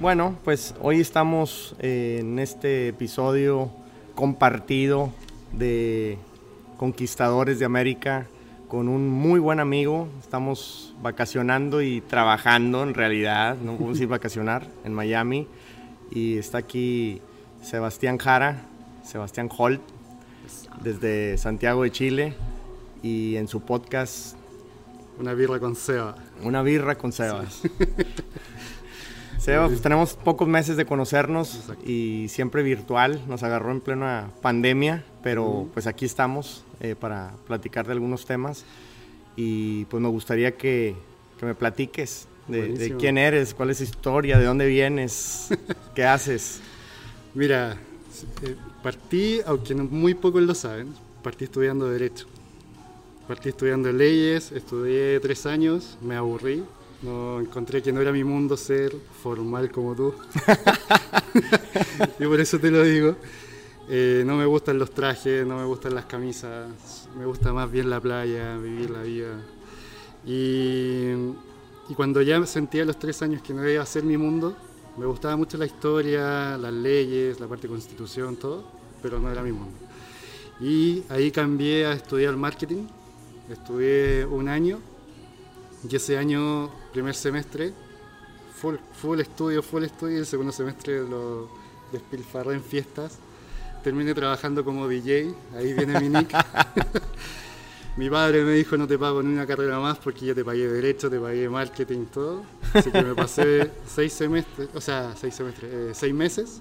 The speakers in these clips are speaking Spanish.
Bueno, pues hoy estamos eh, en este episodio compartido de Conquistadores de América con un muy buen amigo. Estamos vacacionando y trabajando en realidad, no podemos ir vacacionar en Miami. Y está aquí Sebastián Jara, Sebastián Holt, desde Santiago de Chile. Y en su podcast... Una birra con Seba. Una birra con Sebas. Seba, pues tenemos pocos meses de conocernos y siempre virtual. Nos agarró en plena pandemia, pero pues aquí estamos eh, para platicar de algunos temas. Y pues me gustaría que, que me platiques de, de, quién eres, cuál es tu historia, de dónde vienes, qué haces. Mira, eh, partí, aunque muy pocos lo saben, partí estudiando Derecho. Partí estudiando leyes, estudié tres años, me aburrí, no encontré que no era mi mundo ser formal como tú. y por eso te lo digo. Eh, no me gustan los trajes, no me gustan las camisas, me gusta más bien la playa, vivir la vida. Y, y cuando ya sentía los tres años que no iba a ser mi mundo, me gustaba mucho la historia, las leyes, la parte de constitución, todo, pero no era mi mundo. Y ahí cambié a estudiar marketing, estudié un año y ese año, primer semestre, full, full estudio, full estudio, el segundo semestre lo despilfarré en fiestas. Terminé trabajando como DJ, ahí viene mi nick. mi padre me dijo no te pago ni una carrera más porque ya te pagué derecho, te pagué marketing, todo. Así que me pasé seis semestres, o sea, seis semestres, eh, seis meses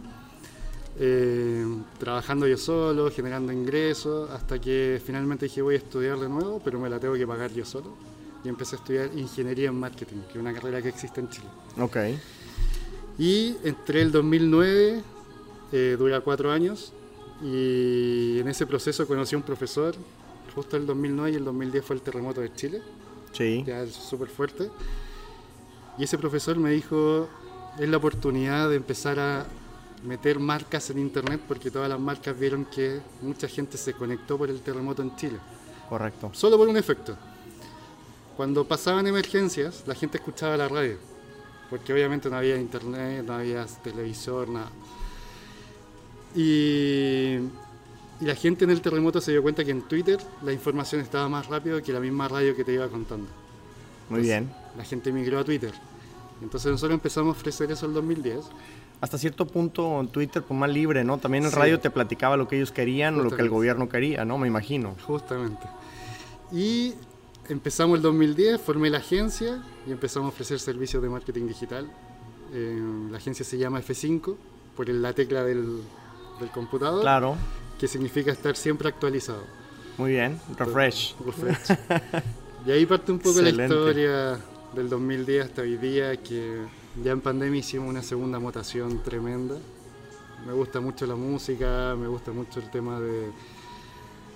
eh, trabajando yo solo, generando ingresos, hasta que finalmente dije voy a estudiar de nuevo, pero me la tengo que pagar yo solo y empecé a estudiar ingeniería en marketing, que es una carrera que existe en Chile. Ok. Y entré el 2009, eh, dura cuatro años, y en ese proceso conocí a un profesor, justo el 2009 y el 2010 fue el terremoto de Chile. Sí. Ya es súper fuerte. Y ese profesor me dijo, es la oportunidad de empezar a meter marcas en internet porque todas las marcas vieron que mucha gente se conectó por el terremoto en Chile. Correcto. Solo por un efecto. Cuando pasaban emergencias, la gente escuchaba la radio, porque obviamente no había internet, no había televisor, nada. Y, y, la gente en el terremoto se dio cuenta que en Twitter la información estaba más rápido que la misma radio que te iba contando. Muy Entonces, bien. La gente migró a Twitter. Entonces nosotros empezamos a ofrecer eso en el 2010. Hasta cierto punto en Twitter pues más libre, ¿no? También el sí. radio te platicaba lo que ellos querían o lo que el gobierno quería, ¿no? Me imagino. Justamente. Y empezamos el 2010, formé la agencia y empezamos a ofrecer servicios de marketing digital. Eh, la agencia se llama F5 por la tecla del, del, computador. Claro. Que significa estar siempre actualizado. Muy bien, refresh. refresh. y ahí parte un poco Excelente. la historia del 2010 hasta hoy día, que ya en pandemia hicimos una segunda mutación tremenda. Me gusta mucho la música, me gusta mucho el tema de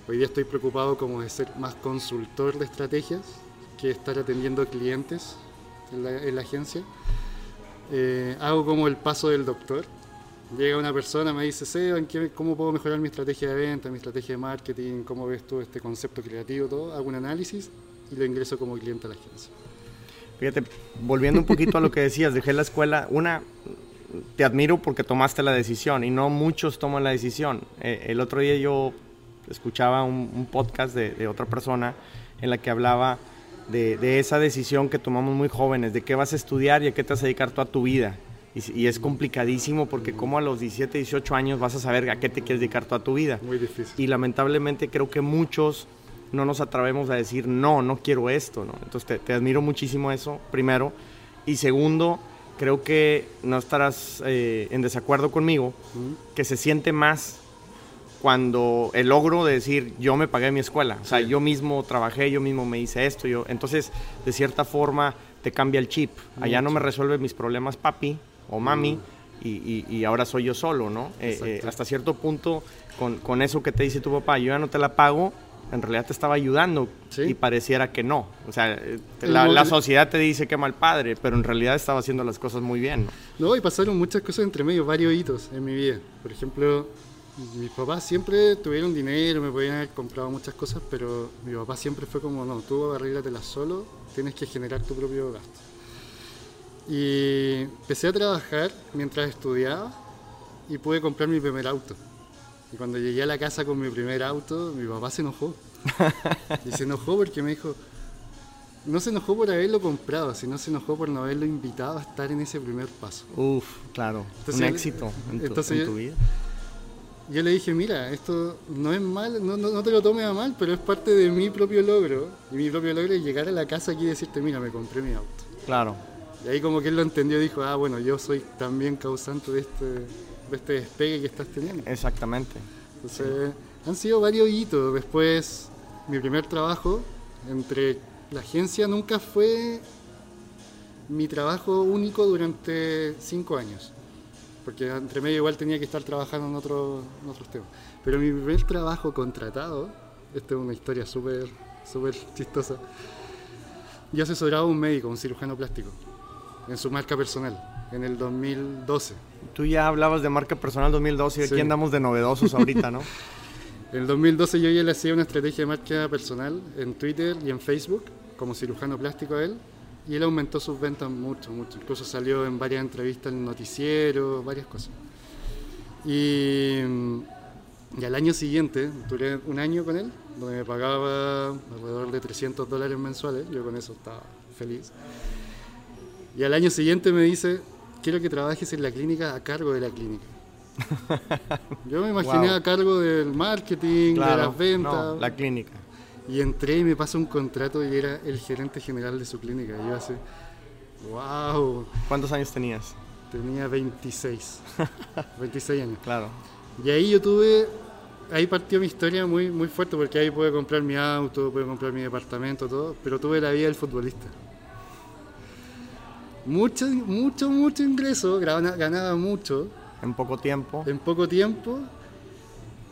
Hoy día estoy preocupado como de ser más consultor de estrategias que estar atendiendo clientes en la, en la agencia. Eh, hago como el paso del doctor. Llega una persona, me dice, Seba, ¿cómo puedo mejorar mi estrategia de venta, mi estrategia de marketing? ¿Cómo ves tú este concepto creativo? Todo. Hago un análisis y lo ingreso como cliente a la agencia. Fíjate, volviendo un poquito a lo que decías, dejé la escuela, una, te admiro porque tomaste la decisión y no muchos toman la decisión. Eh, el otro día yo escuchaba un, un podcast de, de, otra persona en la que hablaba de, de, esa decisión que tomamos muy jóvenes, de qué vas a estudiar y a qué te vas a dedicar toda tu vida. Y, y es complicadísimo porque como a los 17, 18 años vas a saber a qué te quieres dedicar toda tu vida. Muy difícil. Y lamentablemente creo que muchos no nos atrevemos a decir, no, no quiero esto. ¿no? Entonces te, te admiro muchísimo eso, primero. Y segundo, creo que no estarás eh, en desacuerdo conmigo, que se siente más cuando el logro de decir yo me pagué mi escuela, o sea, sí. yo mismo trabajé, yo mismo me hice esto, yo, entonces de cierta forma te cambia el chip. Allá no me resuelve mis problemas papi o mami mm. y, y, y, ahora soy yo solo, ¿no? Eh, eh, hasta cierto punto, con, con, eso que te dice tu papá, yo ya no te la pago, en realidad te estaba ayudando ¿Sí? y pareciera que no. O sea, la, la, sociedad te dice que mal padre, pero en realidad estaba haciendo las cosas muy bien. ¿no? no, y pasaron muchas cosas entre medio, varios hitos en mi vida. Por ejemplo, mis papás siempre tuvieron dinero, me podían haber comprado muchas cosas, pero mi papá siempre fue como, no, tú arréglatela solo, tienes que generar tu propio gasto. Y empecé a trabajar mientras estudiaba y pude comprar mi primer auto. Y cuando llegué a la casa con mi primer auto, mi papá se enojó. y se enojó porque me dijo, no se enojó por haberlo comprado, sino se enojó por no haberlo invitado a estar en ese primer paso. Uf, claro, un éxito en tu, en tu vida yo le dije, mira, esto no es mal, no, no, te lo tomes a mal, pero es parte de mi propio logro. Y mi propio logro es llegar a la casa aquí y decirte, mira, me compré mi auto. Claro. Y ahí como que él lo entendió, dijo, ah, bueno, yo soy también causante de este, de este despegue que estás teniendo. Exactamente. Entonces, han sido varios hitos. Después, mi primer trabajo entre la agencia nunca fue mi trabajo único durante cinco años porque entre medio igual tenía que estar trabajando en, otros temas. Pero mi primer trabajo contratado, esta es una historia súper súper chistosa, yo asesoraba a un médico, un cirujano plástico, en su marca personal, en el 2012. Tú ya hablabas de marca personal 2012 y aquí andamos de novedosos ahorita, ¿no? en el 2012 yo ya le hacía una estrategia de marca personal en Twitter y en Facebook como cirujano plástico a él y él aumentó sus ventas mucho, mucho. Incluso salió en varias entrevistas en noticiero, varias cosas. Y, y, al año siguiente, duré un año con él, donde me pagaba alrededor de 300 dólares mensuales. Yo con eso estaba feliz. Y al año siguiente me dice, quiero que trabajes en la clínica a cargo de la clínica. Yo me imaginé a cargo del marketing, de las ventas. la clínica. Y entré y me pasó un contrato y era el gerente general de su clínica. Y yo así, wow. ¿Cuántos años tenías? Tenía 26. 26 años. Claro. Y ahí yo tuve, ahí partió mi historia muy, muy fuerte porque ahí pude comprar mi auto, pude comprar mi departamento, todo, pero tuve la vida del futbolista. Mucho, mucho, mucho ingreso, ganaba mucho. En poco tiempo. En poco tiempo.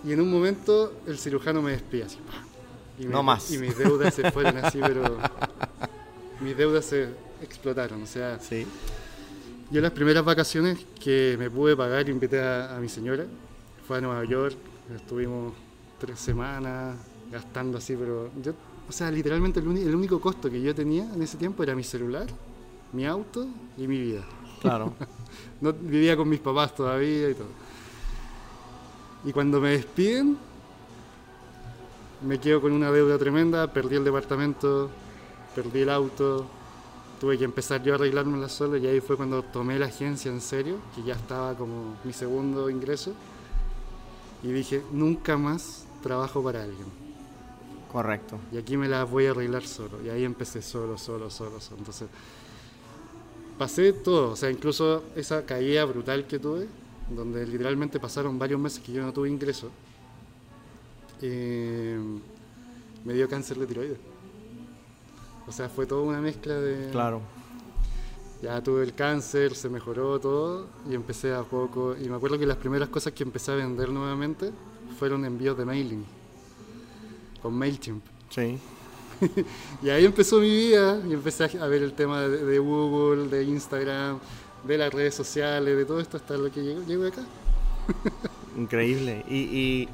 Y en un momento el cirujano me despide así. Y no más. Y mis deudas se fueron así, pero mis deudas se explotaron. O sea, sí. yo las primeras vacaciones que me pude pagar, invité a, a mi señora, fue a Nueva York, estuvimos tres semanas gastando así, pero yo, o sea, literalmente el, el único costo que yo tenía en ese tiempo era mi celular, mi auto y mi vida. Claro. no, vivía con mis papás todavía y todo. Y cuando me despiden, me quedo con una deuda tremenda, perdí el departamento, perdí el auto, tuve que empezar yo a arreglármela solo y ahí fue cuando tomé la agencia en serio, que ya estaba como mi segundo ingreso, y dije, nunca más trabajo para alguien. Correcto. Y aquí me la voy a arreglar solo, y ahí empecé solo, solo, solo, solo. Entonces, pasé todo, o sea, incluso esa caída brutal que tuve, donde literalmente pasaron varios meses que yo no tuve ingreso eh, me dio cáncer de tiroides. O sea, fue toda una mezcla de... Claro. Ya tuve el cáncer, se mejoró todo y empecé a poco. Y me acuerdo que las primeras cosas que empecé a vender nuevamente fueron envíos de mailing con MailChimp. Sí. y ahí empezó mi vida y empecé a ver el tema de, Google, de Instagram, de las redes sociales, de todo esto hasta lo que llego, llego acá. Increíble. y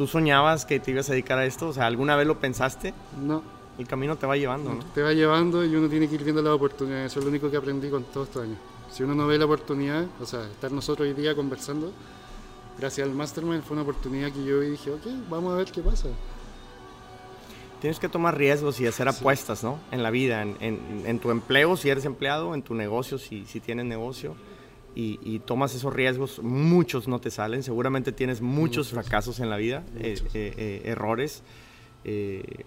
¿Tú soñabas que te ibas a dedicar a esto? O sea, ¿alguna vez lo pensaste? No. El camino te va llevando, ¿no? Te va llevando y uno tiene que ir viendo las oportunidades. Eso es lo único que aprendí con todos estos años. Si uno no ve la oportunidad, o sea, estar nosotros hoy día conversando, gracias al Mastermind fue una oportunidad que yo dije, ok, vamos a ver qué pasa. Tienes que tomar riesgos y hacer apuestas, ¿no? En la vida, en, en, tu empleo, si eres empleado, en tu negocio, si, si tienes negocio y, tomas esos riesgos, muchos no te salen, seguramente tienes muchos, fracasos en la vida, eh, eh, eh, errores,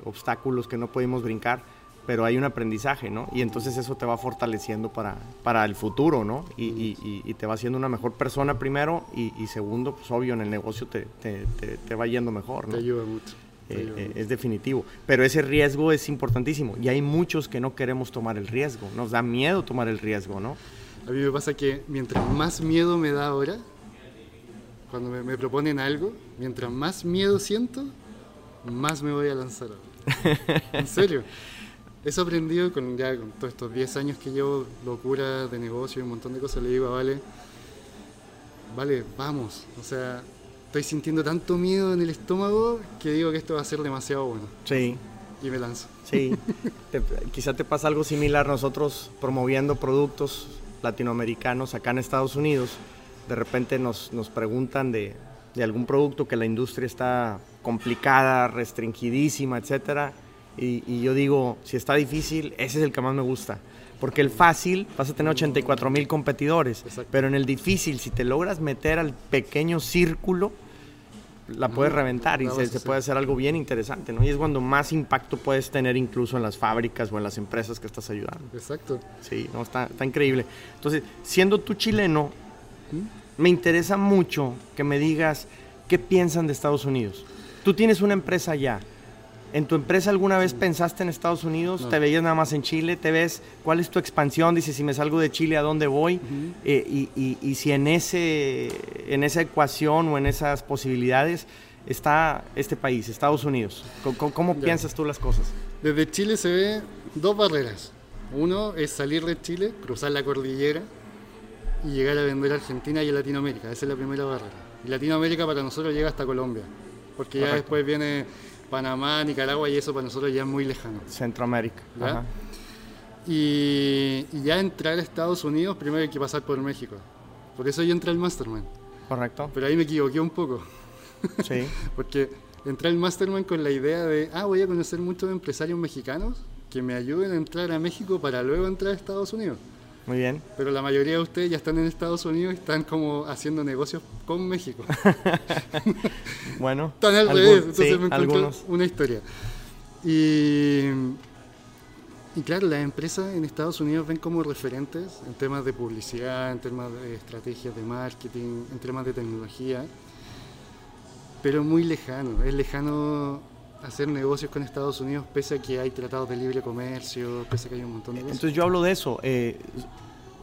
obstáculos que no podemos brincar, pero hay un aprendizaje, ¿no? Y entonces eso te va fortaleciendo para, para el futuro, ¿no? Y, te va haciendo una mejor persona primero y, segundo, pues obvio, en el negocio te, te, te, va yendo mejor, ¿no? Te ayuda mucho. es definitivo. Pero ese riesgo es importantísimo y hay muchos que no queremos tomar el riesgo, nos da miedo tomar el riesgo, ¿no? A mí me pasa que mientras más miedo me da ahora, cuando me, proponen algo, mientras más miedo siento, más me voy a lanzar. en serio. Eso aprendido con ya con todos estos 10 años que llevo locura de negocio y un montón de cosas. Le digo Vale, Vale, vamos. O sea, estoy sintiendo tanto miedo en el estómago que digo que esto va a ser demasiado bueno. Sí. Y me lanzo. Sí. quizá te pasa algo similar nosotros promoviendo productos latinoamericanos acá en Estados Unidos, de repente nos, nos preguntan de, de algún producto que la industria está complicada, restringidísima, etcétera. Y, y, yo digo, si está difícil, ese es el que más me gusta. Porque el fácil vas a tener 84 mil competidores, Exacto. pero en el difícil, si te logras meter al pequeño círculo, la puedes reventar y se, puede hacer algo bien interesante, ¿no? Y es cuando más impacto puedes tener incluso en las fábricas o en las empresas que estás ayudando. Exacto. Sí, no, está, está increíble. Entonces, siendo tú chileno, me interesa mucho que me digas qué piensan de Estados Unidos. Tú tienes una empresa allá. ¿En tu empresa alguna vez pensaste en Estados Unidos? No. ¿Te veías nada más en Chile? ¿Te ves cuál es tu expansión? Dices, si me salgo de Chile, ¿a dónde voy? Eh, y, y- y si en, ese, en esa ecuación o en esas posibilidades está este país, Estados Unidos. ¿Cómo, piensas tú las cosas? Desde Chile se ve dos barreras. Uno es salir de Chile, cruzar la cordillera y llegar a vender a Argentina y a Latinoamérica. Esa es la primera barrera. Y Latinoamérica para nosotros llega hasta Colombia. Porque ya después viene Panamá, Nicaragua y eso para nosotros ya es muy lejano. Centroamérica. Ajá. Y, y ya entrar a Estados Unidos, primero hay que pasar por México. Por eso yo entré al Mastermind. Correcto. Pero ahí me equivoqué un poco. Sí. Porque entré al Mastermind con la idea de, ah, voy a conocer muchos empresarios mexicanos que me ayuden a entrar a México para luego entrar a Estados Unidos. Muy bien. Pero la mayoría de ustedes ya están en Estados Unidos y están como haciendo negocios con México. Bueno. Están al algún- revés, entonces sí, me algunos. una historia. Y, y claro, las empresas en Estados Unidos ven como referentes en temas de publicidad, en temas de estrategias de marketing, en temas de tecnología, pero muy lejano. Es lejano hacer negocios con Estados Unidos pese a que hay tratados de libre comercio, pese a que hay un montón de cosas. Entonces yo hablo de eso. eh,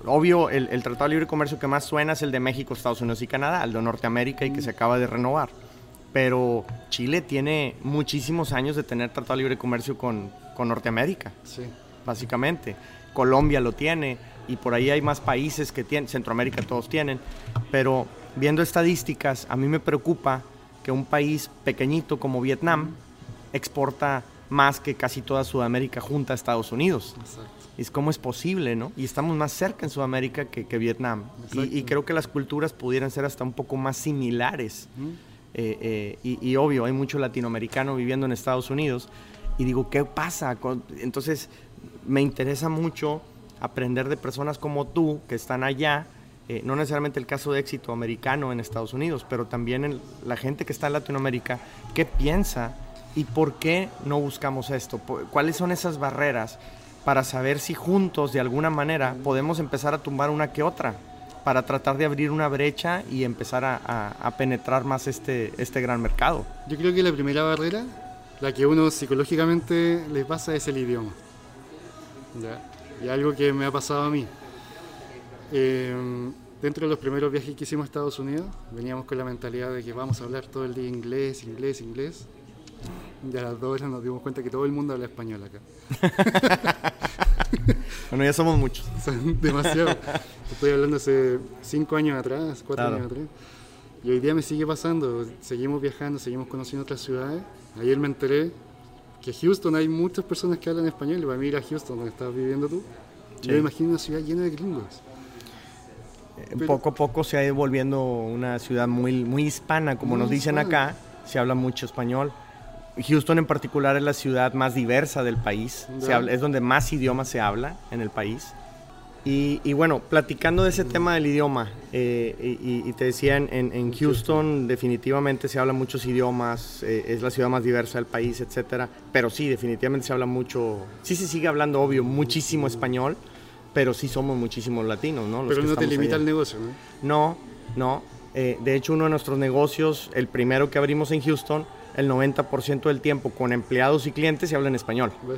obvio, el, el Tratado de Libre Comercio que más suena es el de México, Estados Unidos y Canadá, el de Norteamérica y que se acaba de renovar. Pero Chile tiene muchísimos años de tener Tratado de Libre Comercio con, con Norteamérica, Sí, básicamente. Colombia lo tiene y por ahí hay más países que tienen, Centroamérica todos tienen. Pero viendo estadísticas, a mí me preocupa que un país pequeñito como Vietnam exporta más que casi toda Sudamérica junta a Estados Unidos. exacto. Es cómo es posible, ¿no? Y estamos más cerca en Sudamérica que, que Vietnam. Y, y creo que las culturas pudieran ser hasta un poco más similares. Eh, eh, y, y obvio, hay mucho latinoamericano viviendo en Estados Unidos. Y digo, ¿qué pasa? Entonces, me interesa mucho aprender de personas como tú que están allá. eh, no necesariamente el caso de éxito americano en Estados Unidos, pero también en la gente que está en Latinoamérica, ¿qué piensa y por qué no buscamos esto? ¿Cuáles son esas barreras para saber si juntos, de alguna manera, podemos empezar a tumbar una que otra? para tratar de abrir una brecha y empezar a, a- a penetrar más este, este gran mercado. Yo creo que la primera barrera, la que uno psicológicamente le pasa es el idioma. ¿Ya? Y algo que me ha pasado a mí. Eh, dentro de los primeros viajes que hicimos a Estados Unidos, veníamos con la mentalidad de que vamos a hablar todo el día inglés, inglés, inglés. Y a las dos horas nos dimos cuenta que todo el mundo habla español acá. Bueno, ya somos muchos. Sea, demasiado. Estoy hablando hace cinco años atrás, cuatro Claro. años atrás. Y hoy día me sigue pasando. Seguimos viajando, seguimos conociendo otras ciudades. Ayer me enteré que Houston hay muchas personas que hablan español. Y para mí ir a Houston, donde estás viviendo tú, Sí. yo me imagino una ciudad llena de gringos. Eh, Pero- poco a poco se ha ido volviendo una ciudad muy, muy hispana, como Muy nos dicen hispana. acá, se habla mucho español. Houston en particular es la ciudad más diversa del país, se Ya. habla- es donde más idiomas se habla en el país. Y, y bueno, platicando de ese tema del idioma, eh, y, y te decía, en, en- Houston definitivamente se habla muchos idiomas, eh, es la ciudad más diversa del país, etcétera. Pero sí, definitivamente se habla mucho, sí se sigue hablando, obvio, muchísimo español, pero sí somos muchísimos latinos, ¿no? Los Pero que no te limita allá. el negocio, ¿no? No, no. Eh, de hecho, uno de nuestros negocios, el primero que abrimos en Houston, el 90% del tiempo con empleados y clientes se habla en español. Y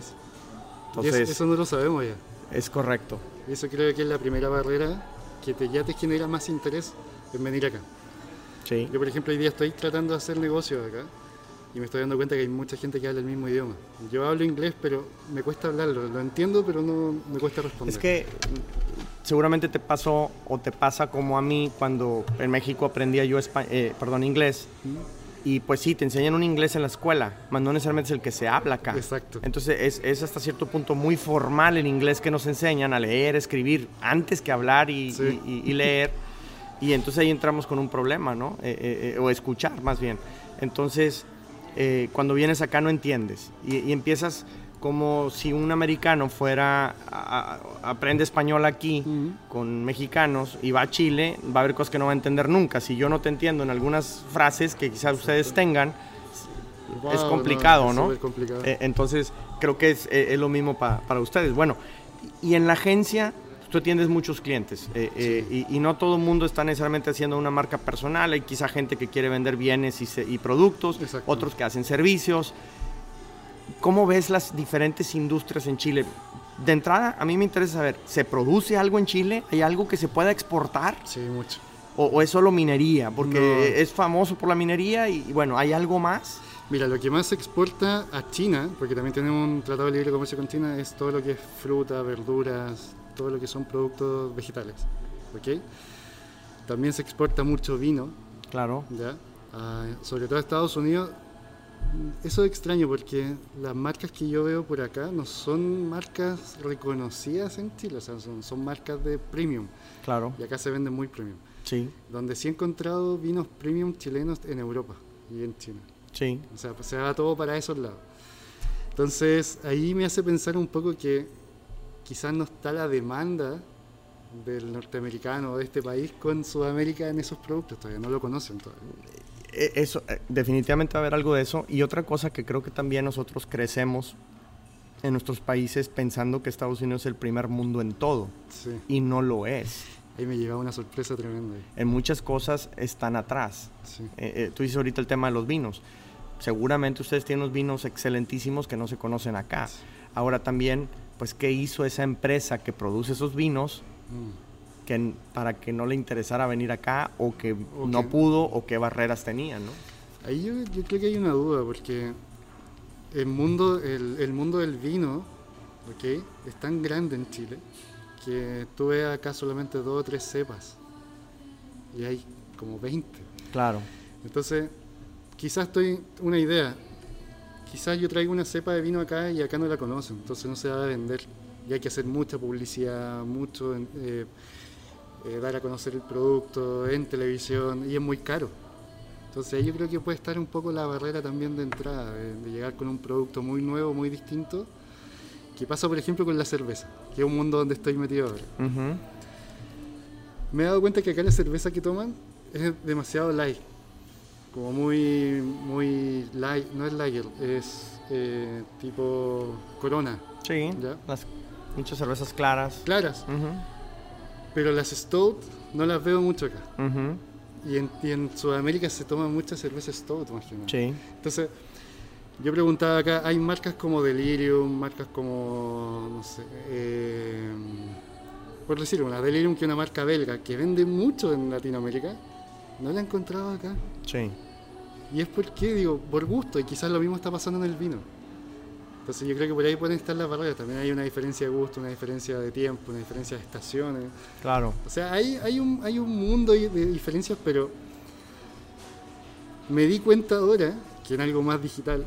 Entonces, eso, eso no lo sabemos ya. es correcto. Y eso creo que es la primera barrera que te, ya te genera más interés en venir acá. Sí. Yo, por ejemplo, hoy día estoy tratando de hacer negocios acá y me estoy dando cuenta que hay mucha gente que habla el mismo idioma. Yo hablo inglés, pero me cuesta hablarlo. Lo entiendo, pero no me cuesta responder. Es que seguramente te pasó o te pasa como a mí cuando en México aprendía yo eh, perdón, inglés. Y pues sí, te enseñan un inglés en la escuela, mas no necesariamente es el que se habla acá. Exacto. Entonces es, es hasta cierto punto muy formal el inglés que nos enseñan a leer, escribir, antes que hablar y, Sí. y- y- y leer. Y entonces ahí entramos con un problema, ¿no? Eh, eh, eh, o escuchar más bien. Entonces, eh, cuando vienes acá no entiendes. Y, y empiezas como si un americano fuera, a- a- aprende español aquí con mexicanos y va a Chile, va a haber cosas que no va a entender nunca. Si yo no te entiendo en algunas frases que quizás ustedes tengan, es complicado, es ¿no? complicado. Eh, entonces, creo que es, eh, es lo mismo pa- para ustedes. Bueno, y en la agencia tú atiendes muchos clientes eh, eh, y, y no todo el mundo está necesariamente haciendo una marca personal. Hay quizá gente que quiere vender bienes y, se- y productos, otros que hacen servicios. ¿Cómo ves las diferentes industrias en Chile? De entrada, a mí me interesa saber, ¿se produce algo en Chile? ¿Hay algo que se pueda exportar? Sí, mucho. ¿O, o es solo minería? Porque No. es famoso por la minería y, bueno, ¿hay algo más? Mira, lo que más se exporta a China, porque también tenemos un tratado de libre comercio con China, es todo lo que es fruta, verduras, todo lo que son productos vegetales. ¿Ok? También se exporta mucho vino, Claro. ¿ya? Ah, sobre todo a Estados Unidos. Eso es extraño porque las marcas que yo veo por acá no son marcas reconocidas en Chile, o sea, son, son marcas de premium. Claro, Y acá se venden muy premium. sí, Donde sí he encontrado vinos premium chilenos en Europa y en China. sí, O sea, se va todo para esos lados. Entonces, ahí me hace pensar un poco que quizás no está la demanda del norteamericano o de este país con Sudamérica en esos productos, todavía no lo conocen todavía. E- Eso, eh, definitivamente va a haber algo de eso. Y otra cosa que creo que también nosotros crecemos en nuestros países pensando que Estados Unidos es el primer mundo en todo. Sí, Y no lo es. ahí me llegaba una sorpresa tremenda. En muchas cosas están atrás. Sí, Eh, eh, tú dices ahorita el tema de los vinos. Seguramente ustedes tienen unos vinos excelentísimos que no se conocen acá. Ahora también, pues, ¿qué hizo esa empresa que produce esos vinos Mm. Que, para que no le interesara venir acá o que no pudo o qué barreras tenía, ¿no? Ahí yo, yo creo que hay una duda porque el mundo, el, el mundo del vino ¿ok? es tan grande en Chile que tú ves acá solamente dos o tres cepas y hay como 20. Claro, Entonces, quizás estoy una idea. Quizás yo traigo una cepa de vino acá y acá no la conocen, entonces no se va a vender. Y hay que hacer mucha publicidad, mucho eh, eh, dar a conocer el producto en televisión y es muy caro. Entonces ahí yo creo que puede estar un poco la barrera también de entrada, de, de llegar con un producto muy nuevo, muy distinto, que pasa por ejemplo con la cerveza, que es un mundo donde estoy metido ahora. Me he dado cuenta que acá la cerveza que toman es demasiado light. Como muy, muy light, no es lager, es eh, tipo corona, sí, Ya. las, muchas cervezas claras. claras. Pero las stout no las veo mucho acá. Y en, y en Sudamérica se toma mucha cerveza stout, imagino. Sí, Entonces, yo preguntaba acá, hay marcas como Delirium, marcas como, no sé, eh, por decir una, Delirium que es una marca belga que vende mucho en Latinoamérica, no la he encontrado acá. sí. Y es porque, digo, por gusto, y quizás lo mismo está pasando en el vino. Entonces yo creo que por ahí pueden estar las barreras, también hay una diferencia de gusto, una diferencia de tiempo, una diferencia de estaciones. Claro. O sea, hay, hay, un, hay un mundo de diferencias, pero me di cuenta ahora que en algo más digital,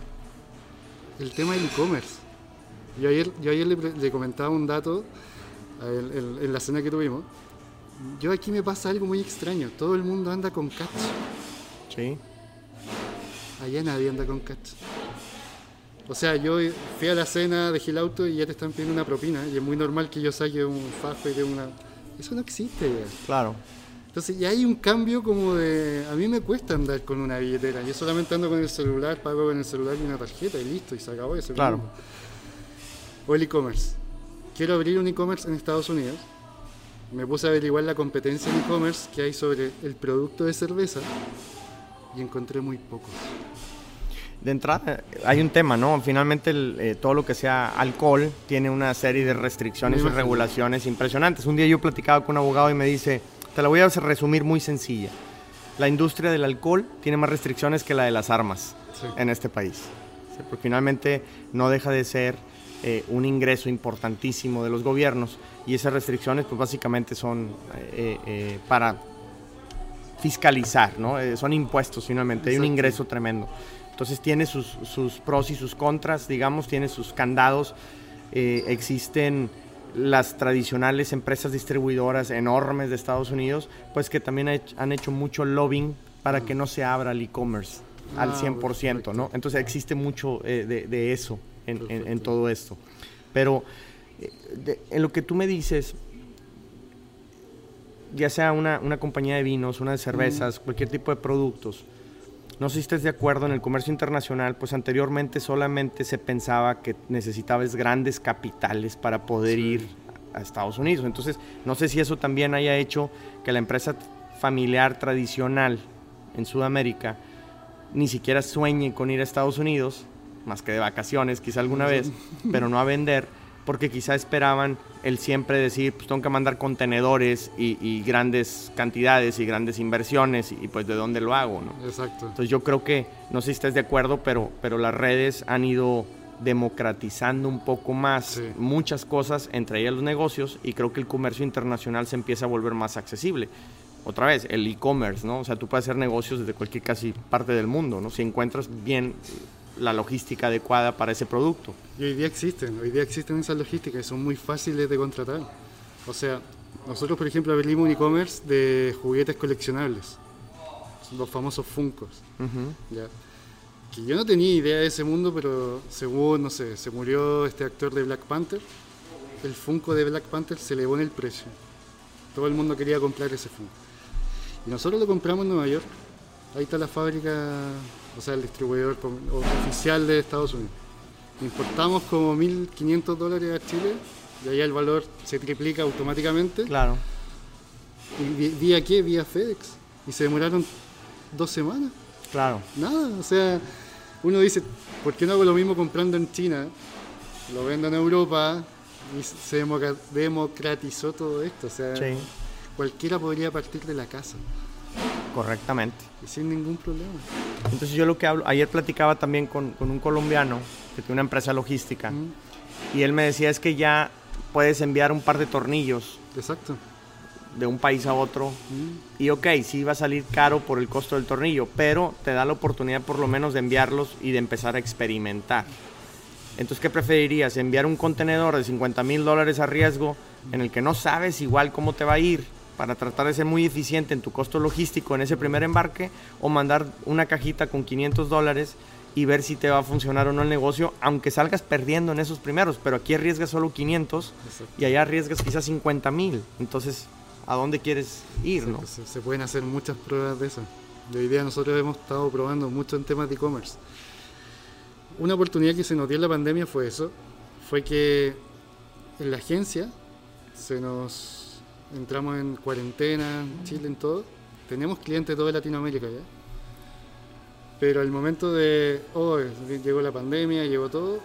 el tema del e-commerce. Yo ayer, yo ayer le, comentaba un dato él- en la cena que tuvimos. Yo aquí me pasa algo muy extraño. Todo el mundo anda con catch. Sí. Allá nadie anda con catch. O sea, yo fui a la cena, dejé el auto y ya te están pidiendo una propina. Y es muy normal que yo saque un fajo y de una... Eso no existe. ya. Claro. Entonces ya hay un cambio como de... A mí me cuesta andar con una billetera. Yo solamente ando con el celular, pago con el celular y una tarjeta y listo, y se acabó eso. Claro. O el e-commerce. Quiero abrir un e-commerce en Estados Unidos. Me puse a averiguar la competencia en e-commerce que hay sobre el producto de cerveza y encontré muy pocos. De entrada, eh, hay un tema, ¿no? Finalmente, el, eh, todo lo que sea alcohol tiene una serie de restricciones y regulaciones impresionantes. Un día yo platicaba con un abogado y me dice, te la voy a resumir muy sencilla. La industria del alcohol tiene más restricciones que la de las armas Sí. en este país. Sí, Porque finalmente no deja de ser eh, un ingreso importantísimo de los gobiernos y esas restricciones pues básicamente son eh, eh, para fiscalizar, ¿no? Eh, son impuestos finalmente, hay un ingreso tremendo. Entonces tiene sus, pros y sus contras, digamos, tiene sus candados. Eh, existen las tradicionales empresas distribuidoras enormes de Estados Unidos, pues que también han hecho mucho lobbying para que no se abra el e-commerce al 100%, ah, ¿no? Entonces existe mucho eh, de, eso en, todo esto. Pero eh, en lo que tú me dices, ya sea una, compañía de vinos, una de cervezas, cualquier tipo de productos, no sé si estés de acuerdo, en el comercio internacional, pues anteriormente solamente se pensaba que necesitabas grandes capitales para poder ir a Estados Unidos. Entonces, no sé si eso también haya hecho que la empresa familiar tradicional en Sudamérica ni siquiera sueñe con ir a Estados Unidos, más que de vacaciones, quizá alguna vez, pero no a vender porque quizá esperaban el siempre decir, pues tengo que mandar contenedores y, grandes cantidades y grandes inversiones y, pues de dónde lo hago, ¿no? Exacto. Entonces yo creo que, no sé si estás de acuerdo, pero, pero las redes han ido democratizando un poco más muchas cosas, entre ellas los negocios, y creo que el comercio internacional se empieza a volver más accesible. Otra vez, el e-commerce, ¿no? O sea, tú puedes hacer negocios desde cualquier casi parte del mundo, ¿no? Si encuentras bien la logística adecuada para ese producto. Y hoy día existen, hoy día existen esas logísticas y son muy fáciles de contratar. O sea, nosotros por ejemplo abrimos un e-commerce de juguetes coleccionables, los famosos Funkos. Que yo no tenía idea de ese mundo, pero según, no sé, se murió este actor de Black Panther, el Funko de Black Panther se elevó en el precio. Todo el mundo quería comprar ese Funko. Y nosotros lo compramos en Nueva York. Ahí está la fábrica o sea, el distribuidor oficial de Estados Unidos. Importamos como 1.500 dólares a Chile y ahí el valor se triplica automáticamente. Claro. ¿Y vía qué? Vía FedEx. Y se demoraron dos semanas. Claro. Nada, o sea, uno dice, ¿por qué no hago lo mismo comprando en China? Lo vendo en Europa y se democratizó todo esto. O sea, cualquiera podría partir de la casa. Correctamente. Y sin ningún problema. Entonces yo lo que hablo, ayer platicaba también con, un colombiano que tiene una empresa logística y él me decía es que ya puedes enviar un par de tornillos. Exacto. De un país a otro. Y ok, sí va a salir caro por el costo del tornillo, pero te da la oportunidad por lo menos de enviarlos y de empezar a experimentar. Entonces, ¿qué preferirías? ¿Enviar un contenedor de 50 mil dólares a riesgo en el que no sabes igual cómo te va a ir? Para tratar de ser muy eficiente en tu costo logístico en ese primer embarque o mandar una cajita con 500 dólares y ver si te va a funcionar o no el negocio, aunque salgas perdiendo en esos primeros, pero aquí arriesgas solo 500 y allá arriesgas quizás 50 mil. Entonces, ¿a dónde quieres ir? ¿no? Se, se, pueden hacer muchas pruebas de eso. De hoy día nosotros hemos estado probando mucho en temas de e-commerce. Una oportunidad que se nos dio en la pandemia fue eso, fue que en la agencia se nos entramos en cuarentena, en Chile, en todo. Tenemos clientes de toda Latinoamérica ya. Pero al momento de, oh, llegó la pandemia, llegó todo,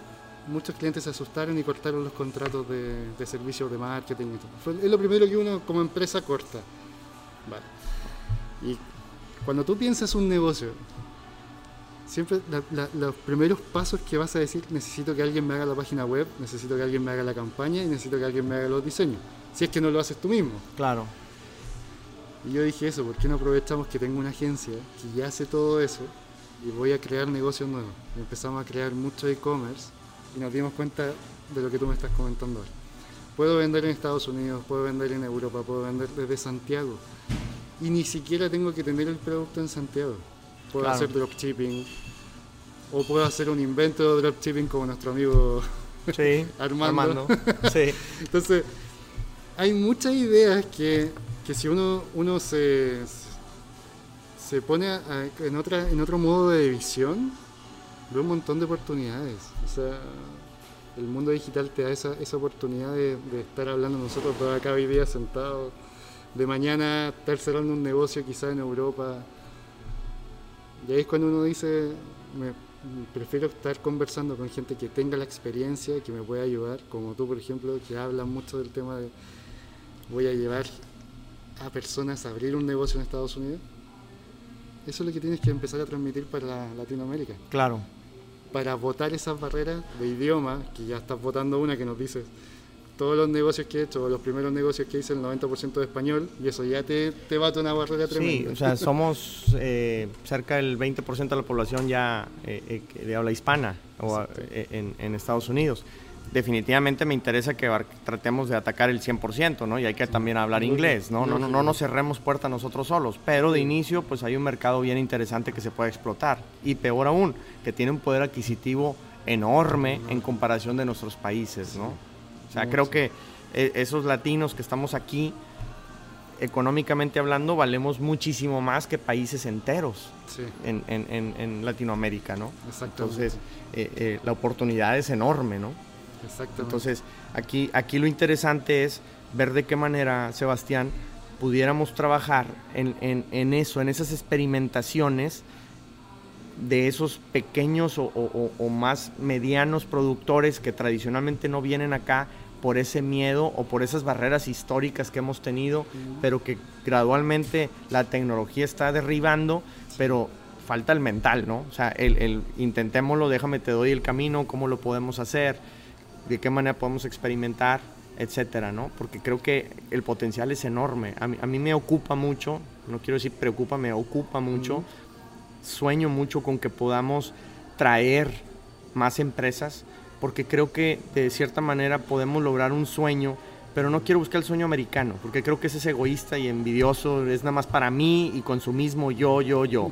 muchos clientes se asustaron y cortaron los contratos de, servicios de marketing y todo. es lo primero que uno como empresa corta. Vale. Y cuando tú piensas un negocio, siempre los primeros pasos que vas a decir, necesito que alguien me haga la página web, necesito que alguien me haga la campaña y necesito que alguien me haga los diseños si es que no lo haces tú mismo. Claro. Y yo dije eso, ¿por qué no aprovechamos que tengo una agencia que ya hace todo eso y voy a crear negocios nuevos? empezamos a crear mucho e-commerce y nos dimos cuenta de lo que tú me estás comentando ahora. Puedo vender en Estados Unidos, puedo vender en Europa, puedo vender desde Santiago. Y ni siquiera tengo que tener el producto en Santiago. Puedo hacer dropshipping o puedo hacer un invento de dropshipping como nuestro amigo sí, Armando. Armando. Sí. Entonces, hay muchas ideas que, si uno, uno se, se pone en, otra, en otro modo de visión, ve un montón de oportunidades. O sea, el mundo digital te da esa, esa oportunidad de, estar hablando nosotros toda acá hoy día sentados, de mañana estar cerrando un negocio quizá en Europa. Y ahí es cuando uno dice, me, prefiero estar conversando con gente que tenga la experiencia, que me pueda ayudar, como tú por ejemplo, que hablas mucho del tema de voy a llevar a personas a abrir un negocio en Estados Unidos. Eso es lo que tienes que empezar a transmitir para Latinoamérica. Claro. Para votar esas barreras de idioma, que ya estás votando una que nos dice, todos los negocios que he hecho, los primeros negocios que hice, el 90% de español, y eso ya te, te bate una barrera tremenda. Sí, o sea, somos eh, cerca del 20% de la población ya eh, eh, de habla hispana o, en, en, Estados Unidos. Definitivamente me interesa que tratemos de atacar el 100%, ¿no? Y hay que también hablar inglés, ¿no? No, no, no nos cerremos puerta nosotros solos, pero de inicio pues hay un mercado bien interesante que se puede explotar. Y peor aún, que tiene un poder adquisitivo enorme en comparación de nuestros países, ¿no? O sea, creo que eh, esos latinos que estamos aquí, económicamente hablando, valemos muchísimo más que países enteros en, en, en, Latinoamérica, ¿no? Entonces, eh, eh, la oportunidad es enorme, ¿no? Exactamente. Entonces, aquí, aquí lo interesante es ver de qué manera, Sebastián, pudiéramos trabajar en, eso, en esas experimentaciones de esos pequeños o, más medianos productores que tradicionalmente no vienen acá por ese miedo o por esas barreras históricas que hemos tenido, pero que gradualmente la tecnología está derribando, pero falta el mental, ¿no? O sea, el, el, intentémoslo, déjame, te doy el camino, cómo lo podemos hacer, de qué manera podemos experimentar, etcétera, ¿no? Porque creo que el potencial es enorme. A mí, me ocupa mucho, no quiero decir preocupa, me ocupa mucho sueño mucho con que podamos traer más empresas, porque creo que de cierta manera podemos lograr un sueño, pero no quiero buscar el sueño americano, porque creo que ese es egoísta y envidioso, es nada más para mí y consumismo yo, yo, yo.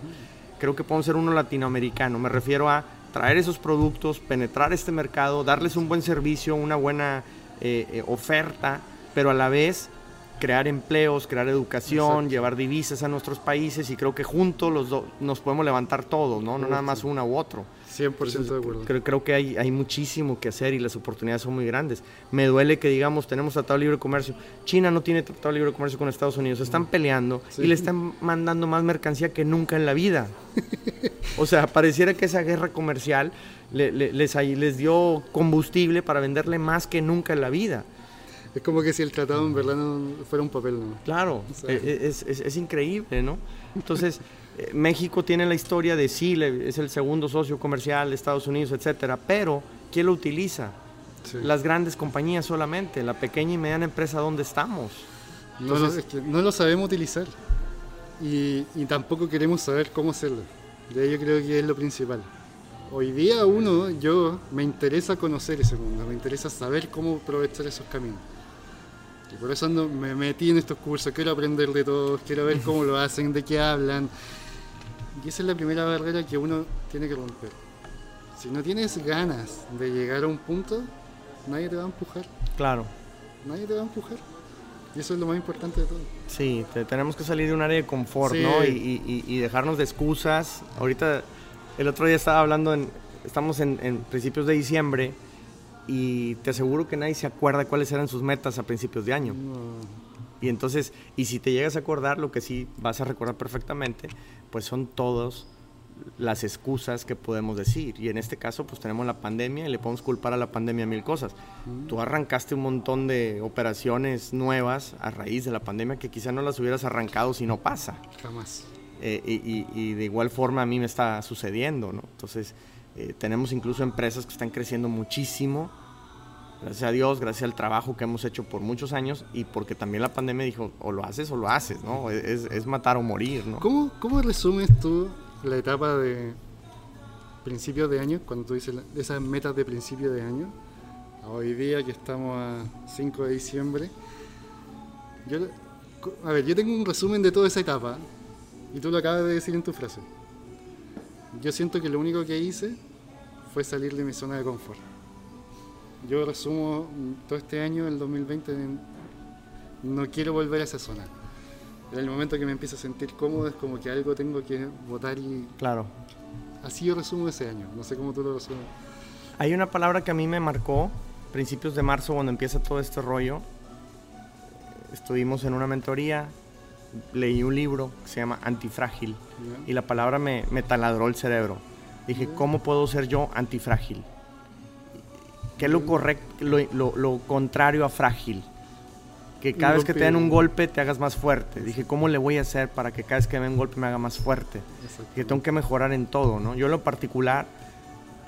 Creo que podemos ser uno latinoamericano, me refiero a traer esos productos, penetrar este mercado, darles un buen servicio, una buena eh, eh, oferta, pero a la vez crear empleos, crear educación, llevar divisas a nuestros países y creo que juntos los dos nos podemos levantar todos, ¿no? No nada más uno u otro. 100% de acuerdo. Creo, creo que hay, hay muchísimo que hacer y las oportunidades son muy grandes. Me duele que digamos, tenemos tratado de libre comercio. China no tiene tratado de libre comercio con Estados Unidos. Están peleando y le están mandando más mercancía que nunca en la vida. o sea, pareciera que esa guerra comercial les, les dio combustible para venderle más que nunca en la vida. Es como que si el tratado en verdad no fuera un papel, ¿no? Claro, e, e, es, es, es, increíble, ¿no? Entonces, eh, México tiene la historia de sí, es el segundo socio comercial de Estados Unidos, etcétera, pero ¿quién lo utiliza? Las grandes compañías solamente, la pequeña y mediana empresa, ¿dónde estamos? no, lo, no lo sabemos utilizar y, y tampoco queremos saber cómo hacerlo. De ello creo que es lo principal. Hoy día uno, yo, me interesa conocer ese mundo, me interesa saber cómo aprovechar esos caminos. Y por eso me metí en estos cursos, quiero aprender de todos, quiero ver cómo lo hacen, de qué hablan. Y esa es la primera barrera que uno tiene que romper. Si no tienes ganas de llegar a un punto, nadie te va a empujar. Claro. Nadie te va a empujar. Y eso es lo más importante de todo. Sí, tenemos que salir de un área de confort, ¿no? Y, y, dejarnos de excusas. Ahorita, el otro día estaba hablando, en, estamos en, en principios de diciembre y te aseguro que nadie se acuerda cuáles eran sus metas a principios de año. Y entonces, y si te llegas a acordar, lo que sí vas a recordar perfectamente, pues son todas las excusas que podemos decir. Y en este caso, pues tenemos la pandemia y le podemos culpar a la pandemia mil cosas. Tú arrancaste un montón de operaciones nuevas a raíz de la pandemia que quizá no las hubieras arrancado si no pasa. Jamás. Eh, y, y, de igual forma a mí me está sucediendo, ¿no? Entonces, eh, tenemos incluso empresas que están creciendo muchísimo, gracias a Dios, gracias al trabajo que hemos hecho por muchos años y porque también la pandemia dijo, o lo haces o lo haces, ¿no? Es, es matar o morir, ¿no? ¿Cómo, ¿Cómo, resumes tú la etapa de principio de año, cuando tú dices esas metas de principio de año, hoy día que estamos a 5 de diciembre? Yo, a ver, yo tengo un resumen de toda esa etapa y tú lo acabas de decir en tu frase. Yo siento que lo único que hice fue salir de mi zona de confort. Yo resumo todo este año, el 2020, no quiero volver a esa zona. En el momento que me empiezo a sentir cómodo es como que algo tengo que votar y... Claro. Así yo resumo ese año, no sé cómo tú lo resumes. Hay una palabra que a mí me marcó, principios de marzo, cuando empieza todo este rollo. Estuvimos en una mentoría, leí un libro que se llama Antifrágil y la palabra me, me taladró el cerebro. Dije, ¿cómo puedo ser yo antifrágil? ¿Qué es lo correcto, lo, lo, contrario a frágil? Que cada vez que te den un golpe te hagas más fuerte. Dije, ¿cómo le voy a hacer para que cada vez que me den un golpe me haga más fuerte? Que tengo que mejorar en todo, ¿no? Yo en lo particular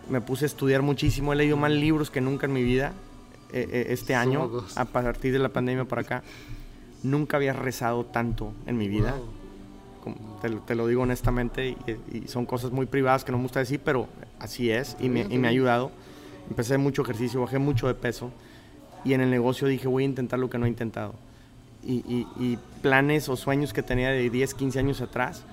me puse a estudiar muchísimo, he leído más libros que nunca en mi vida. eh, eh, este año, a partir de la pandemia por acá. Nunca había rezado tanto en mi vida. te, lo digo honestamente, y, son cosas muy privadas que no me gusta decir, pero así es, y me, y me ha ayudado. Empecé mucho ejercicio, bajé mucho de peso, y en el negocio dije, voy a intentar lo que no he intentado. Y, y, planes o sueños que tenía de 10, 15 años atrás,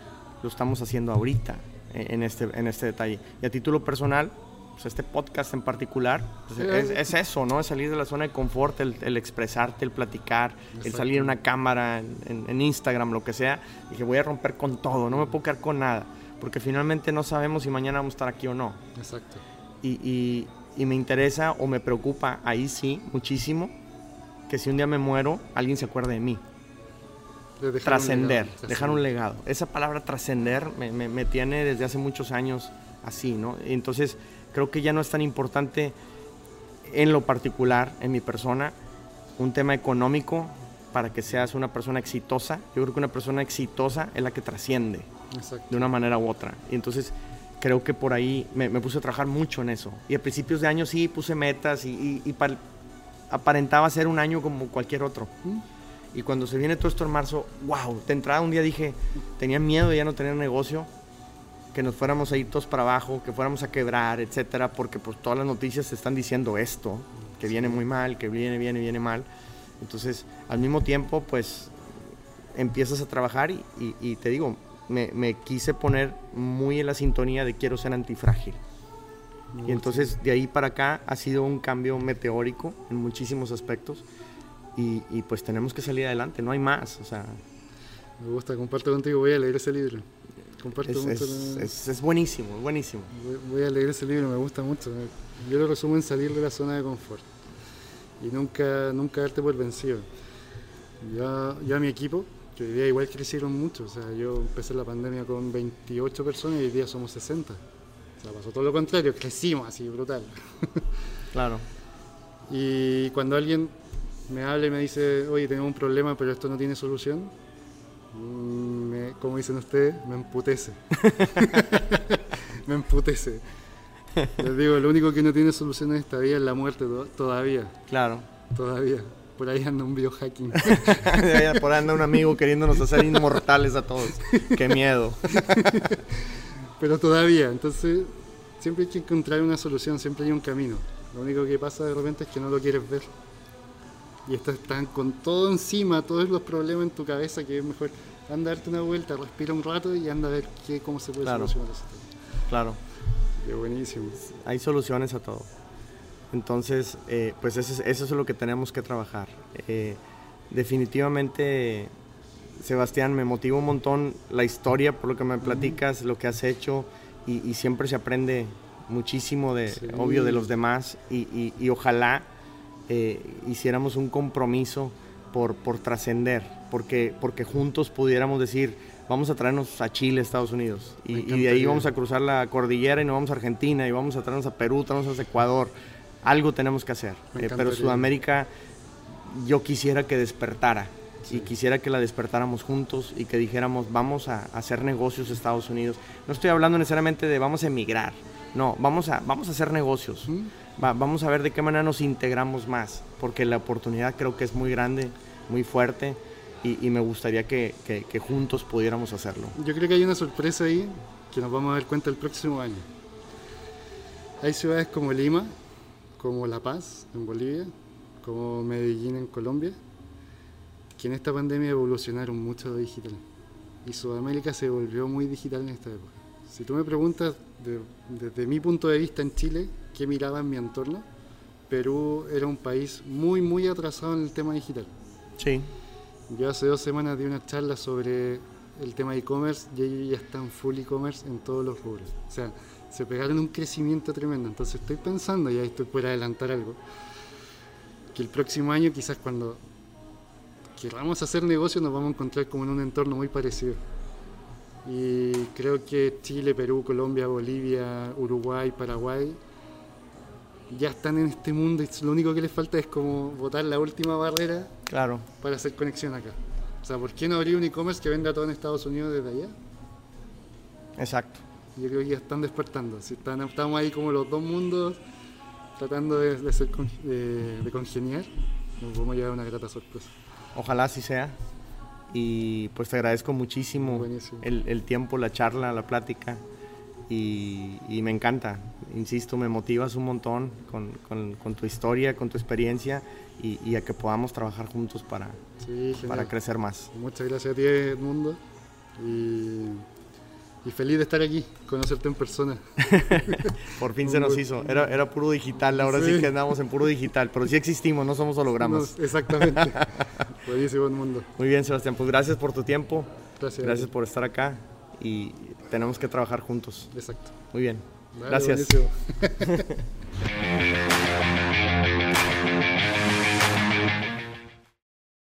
lo estamos haciendo ahorita en este, en este detalle. Y a título personal, pues este podcast en particular, pues, es, eso, ¿no? Es salir de la zona de confort, el, expresarte, el platicar, el salir en una cámara, en, Instagram, lo que sea, y que voy a romper con todo, no me puedo quedar con nada, porque finalmente no sabemos si mañana vamos a estar aquí o no. Exacto. Y, y me interesa o me preocupa, ahí sí, muchísimo, que si un día me muero, alguien se acuerde de mí trascender, dejar un legado. Esa palabra trascender me, me, tiene desde hace muchos años así, ¿no? Entonces creo que ya no es tan importante en lo particular, en mi persona, un tema económico para que seas una persona exitosa. Yo creo que una persona exitosa es la que trasciende de una manera u otra. Y entonces creo que por ahí me, puse a trabajar mucho en eso. Y a principios de año sí puse metas y, aparentaba ser un año como cualquier otro. Y cuando se viene todo esto en marzo, wow, de entrada un día dije, tenía miedo de ya no tener negocio, que nos fuéramos a ir todos para abajo, que fuéramos a quebrar, etcétera, porque pues todas las noticias están diciendo esto, que viene muy mal, que viene, viene, viene mal. Entonces, al mismo tiempo, pues empiezas a trabajar y, te digo, me, me, quise poner muy en la sintonía de quiero ser antifrágil. Y entonces de ahí para acá ha sido un cambio meteórico en muchísimos aspectos y, pues tenemos que salir adelante, no hay más. O sea, me gusta, comparto contigo, voy a leer ese libro. Comparto es, es, es, buenísimo, buenísimo. Voy, a leer ese libro, me gusta mucho. Yo lo resumo en salir de la zona de confort y nunca, nunca darte por vencido. Ya, ya mi equipo, hoy día igual crecieron mucho, o sea, yo empecé la pandemia con 28 personas y hoy día somos 60. O sea, pasó todo lo contrario, crecimos así, brutal. Claro. y cuando alguien me habla y me dice, oye, tengo un problema, pero esto no tiene solución, mm, me, como dicen ustedes, me emputece. me emputece. Les digo, lo único que no tiene solución en esta vida es la muerte todavía. Claro. Todavía. Por ahí anda un biohacking. Por ahí anda un amigo queriéndonos hacer inmortales a todos. Qué miedo. Pero todavía, entonces siempre hay que encontrar una solución, siempre hay un camino. Lo único que pasa de repente es que no lo quieres ver y están con todo encima, todos los problemas en tu cabeza, que es mejor anda a darte una vuelta, respira un rato y anda a ver qué, cómo se puede solucionar eso. Claro. Qué buenísimo. Hay soluciones a todo. Entonces, eh, pues eso es, eso es, lo que tenemos que trabajar. Eh, definitivamente, Sebastián, me motiva un montón la historia, por lo que me platicas, lo que has hecho, y, siempre se aprende muchísimo de, obvio, de los demás, y, y ojalá eh, hiciéramos un compromiso por, por trascender, porque, porque juntos pudiéramos decir, vamos a traernos a Chile, Estados Unidos, y, de ahí vamos a cruzar la cordillera y nos vamos a Argentina, y vamos a traernos a Perú, traernos a Ecuador. Algo tenemos que hacer. Eh, pero Sudamérica, yo quisiera que despertara. Y quisiera que la despertáramos juntos y que dijéramos, vamos a, hacer negocios Estados Unidos. No estoy hablando necesariamente de vamos a emigrar, no, vamos a, vamos a hacer negocios vamos a ver de qué manera nos integramos más, porque la oportunidad creo que es muy grande, muy fuerte, y, me gustaría que, juntos pudiéramos hacerlo. Yo creo que hay una sorpresa ahí que nos vamos a dar cuenta el próximo año. Hay ciudades como Lima, como La Paz en Bolivia, como Medellín en Colombia, que en esta pandemia evolucionaron mucho de digital. Y Sudamérica se volvió muy digital en esta época. Si tú me preguntas desde mi punto de vista en Chile, ¿qué miraba en mi entorno? Perú era un país muy, muy atrasado en el tema digital. Sí. Yo hace dos semanas di una charla sobre el tema e-commerce y ellos ya están full e-commerce en todos los rubros. O sea, se pegaron un crecimiento tremendo. Entonces estoy pensando, y ahí estoy por adelantar algo, que el próximo año quizás cuando queramos hacer negocio nos vamos a encontrar como en un entorno muy parecido. Y creo que Chile, Perú, Colombia, Bolivia, Uruguay, Paraguay ya están en este mundo y lo único que les falta es como botar la última barrera claro. para hacer conexión acá. O sea, ¿por qué no abrir un e-commerce que venda todo en Estados Unidos desde allá? Exacto. Yo creo que ya están despertando. Si están, estamos ahí como los dos mundos tratando de, de, ser con- de- de congeniar, nos vamos a llevar una grata sorpresa. Ojalá así sea. Y pues te agradezco muchísimo el, el tiempo, la charla, la plática. Y, y me encanta, insisto, me motivas un montón con, con- con tu historia, con tu experiencia y, y a que podamos trabajar juntos para, Sí, para crecer más. Muchas gracias a ti, Edmundo. Y, y feliz de estar aquí, conocerte en persona. Por fin se nos hizo. Era, era puro digital, ahora sí. Sí. que andamos en puro digital, pero sí existimos, no somos hologramas. Nos- exactamente. Buenísimo, Edmundo. Muy bien, Sebastián, pues gracias por tu tiempo, Gracias. gracias por estar acá y tenemos que trabajar juntos. Exacto. Muy bien, gracias.